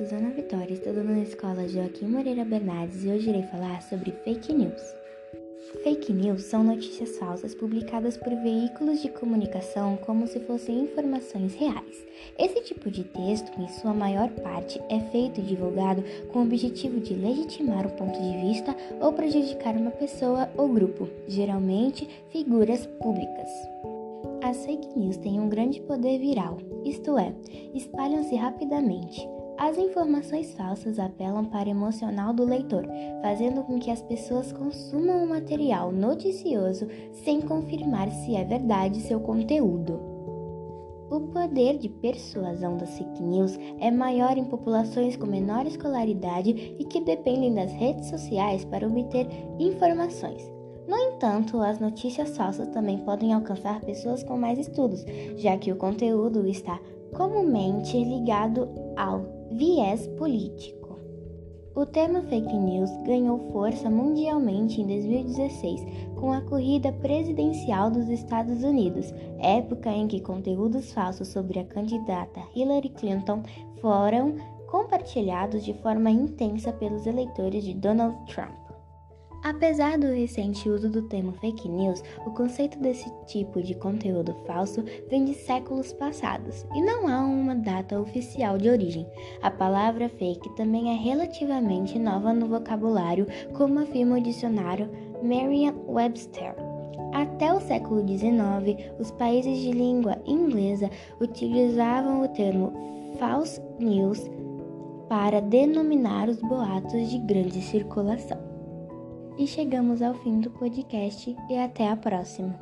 Suzana Vitória, estudando na escola Joaquim Moreira Bernardes e hoje irei falar sobre fake news. Fake news são notícias falsas publicadas por veículos de comunicação como se fossem informações reais. Esse tipo de texto, em sua maior parte, é feito e divulgado com o objetivo de legitimar um ponto de vista ou prejudicar uma pessoa ou grupo, geralmente figuras públicas. As fake news têm um grande poder viral, isto é, espalham-se rapidamente. As informações falsas apelam para o emocional do leitor, fazendo com que as pessoas consumam o material noticioso sem confirmar se é verdade seu conteúdo. O poder de persuasão das fake news é maior em populações com menor escolaridade e que dependem das redes sociais para obter informações. No entanto, as notícias falsas também podem alcançar pessoas com mais estudos, já que o conteúdo está comumente ligado ao viés político. O tema fake news ganhou força mundialmente em 2016 com a corrida presidencial dos Estados Unidos, época em que conteúdos falsos sobre a candidata Hillary Clinton foram compartilhados de forma intensa pelos eleitores de Donald Trump. Apesar do recente uso do termo fake news, o conceito desse tipo de conteúdo falso vem de séculos passados e não há uma data oficial de origem. A palavra fake também é relativamente nova no vocabulário, como afirma o dicionário Merriam-Webster. Até o século XIX, os países de língua inglesa utilizavam o termo false news para denominar os boatos de grande circulação. E chegamos ao fim do podcast e até a próxima.